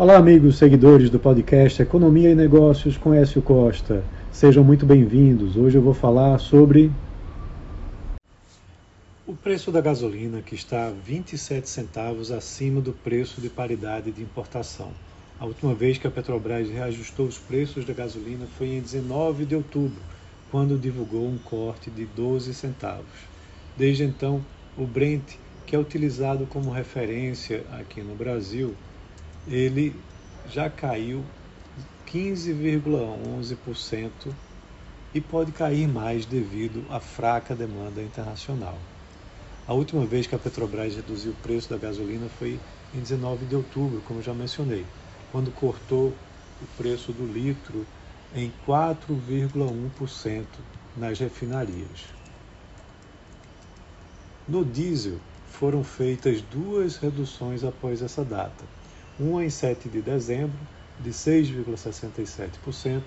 Olá, amigos seguidores do podcast Economia e Negócios com Écio Costa. Sejam muito bem-vindos. Hoje eu vou falar sobre o preço da gasolina, que está 27 centavos acima do preço de paridade de importação. A última vez que a Petrobras reajustou os preços da gasolina foi em 19 de outubro, quando divulgou um corte de 12 centavos. Desde então, o Brent, que é utilizado como referência aqui no Brasil, ele já caiu 15,11% e pode cair mais devido à fraca demanda internacional. A última vez que a Petrobras reduziu o preço da gasolina foi em 19 de outubro, como já mencionei, quando cortou o preço do litro em 4,1% nas refinarias. No diesel, foram feitas duas reduções após essa data uma em 7 de dezembro, de 6,67%,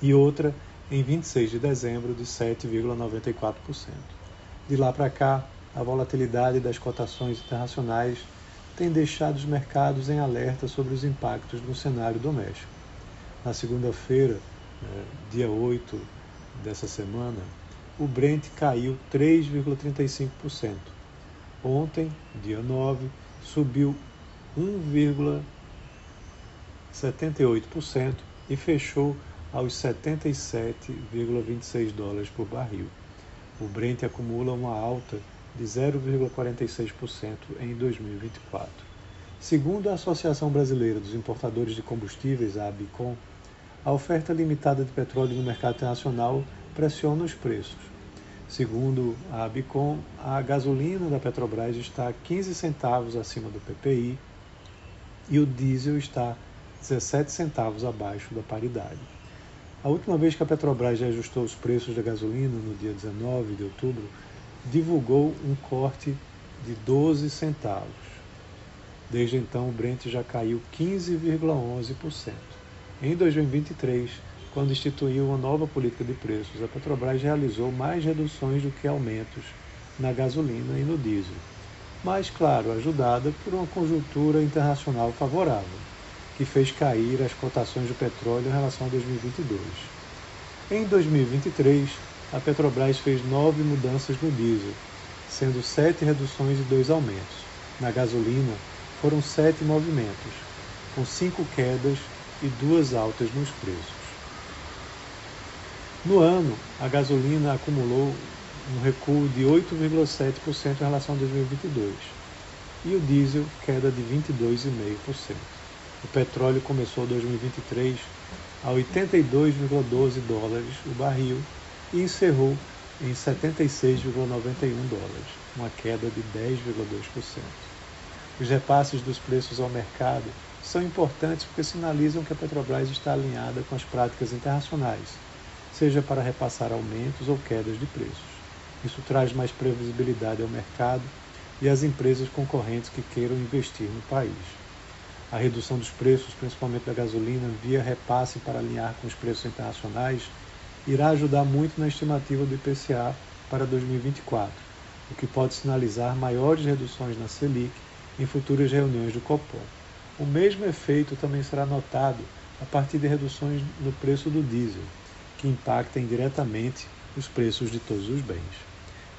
e outra em 26 de dezembro, de 7,94%. De lá para cá, a volatilidade das cotações internacionais tem deixado os mercados em alerta sobre os impactos no cenário doméstico. Na segunda-feira, né, dia 8 dessa semana, o Brent caiu 3,35%. Ontem, dia 9, subiu 1,78% e fechou aos 77,26 dólares por barril. O Brent acumula uma alta de 0,46% em 2024. Segundo a Associação Brasileira dos Importadores de Combustíveis, a ABICOM, a oferta limitada de petróleo no mercado internacional pressiona os preços. Segundo a ABICOM, a gasolina da Petrobras está 15 centavos acima do PPI e o diesel está 17 centavos abaixo da paridade. A última vez que a Petrobras ajustou os preços da gasolina, no dia 19 de outubro, divulgou um corte de 12 centavos. Desde então, o Brent já caiu 15,11%. Em 2023, quando instituiu uma nova política de preços, a Petrobras realizou mais reduções do que aumentos na gasolina e no diesel mas, claro, ajudada por uma conjuntura internacional favorável, que fez cair as cotações do petróleo em relação a 2022. Em 2023, a Petrobras fez nove mudanças no diesel, sendo sete reduções e dois aumentos. Na gasolina, foram sete movimentos, com cinco quedas e duas altas nos preços. No ano, a gasolina acumulou um recuo de 8,7% em relação a 2022, e o diesel queda de 22,5%. O petróleo começou 2023 a 82,12 dólares o barril e encerrou em 76,91 dólares, uma queda de 10,2%. Os repasses dos preços ao mercado são importantes porque sinalizam que a Petrobras está alinhada com as práticas internacionais, seja para repassar aumentos ou quedas de preços. Isso traz mais previsibilidade ao mercado e às empresas concorrentes que queiram investir no país. A redução dos preços, principalmente da gasolina, via repasse para alinhar com os preços internacionais, irá ajudar muito na estimativa do IPCA para 2024, o que pode sinalizar maiores reduções na Selic em futuras reuniões do Copom. O mesmo efeito também será notado a partir de reduções no preço do diesel, que impactam diretamente os preços de todos os bens.